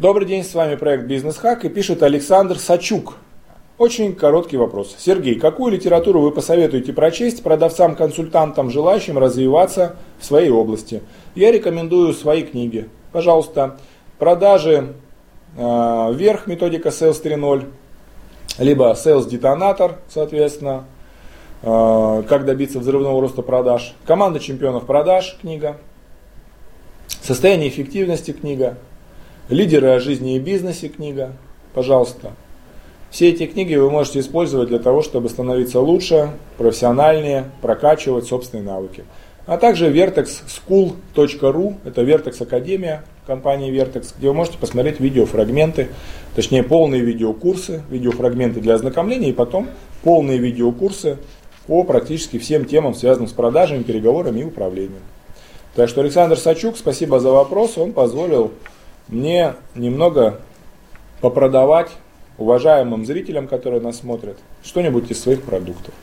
Добрый день, с вами проект Бизнес Хак и пишет Александр Сачук. Очень короткий вопрос. Сергей, какую литературу вы посоветуете прочесть продавцам-консультантам, желающим развиваться в своей области? Я рекомендую свои книги. Пожалуйста, продажи э, вверх, методика Sales 3.0, либо Sales Detonator, соответственно, э, как добиться взрывного роста продаж, команда чемпионов продаж, книга, состояние эффективности, книга, лидеры о жизни и бизнесе, книга, пожалуйста, все эти книги вы можете использовать для того, чтобы становиться лучше, профессиональнее, прокачивать собственные навыки. А также vertexschool.ru, это Vertex Академия компании Vertex, где вы можете посмотреть видеофрагменты, точнее полные видеокурсы, видеофрагменты для ознакомления и потом полные видеокурсы по практически всем темам, связанным с продажами, переговорами и управлением. Так что Александр Сачук, спасибо за вопрос, он позволил мне немного попродавать уважаемым зрителям, которые нас смотрят, что-нибудь из своих продуктов.